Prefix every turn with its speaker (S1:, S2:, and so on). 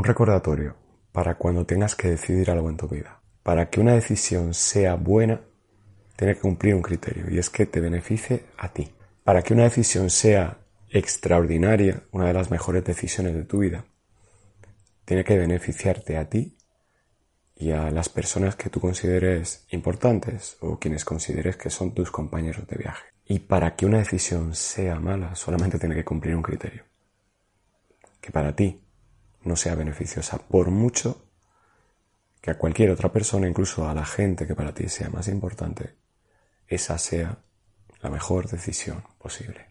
S1: Un recordatorio para cuando tengas que decidir algo en tu vida. Para que una decisión sea buena, tiene que cumplir un criterio y es que te beneficie a ti. Para que una decisión sea extraordinaria, una de las mejores decisiones de tu vida, tiene que beneficiarte a ti y a las personas que tú consideres importantes o quienes consideres que son tus compañeros de viaje. Y para que una decisión sea mala, solamente tiene que cumplir un criterio. Que para ti no sea beneficiosa, por mucho que a cualquier otra persona, incluso a la gente que para ti sea más importante, esa sea la mejor decisión posible.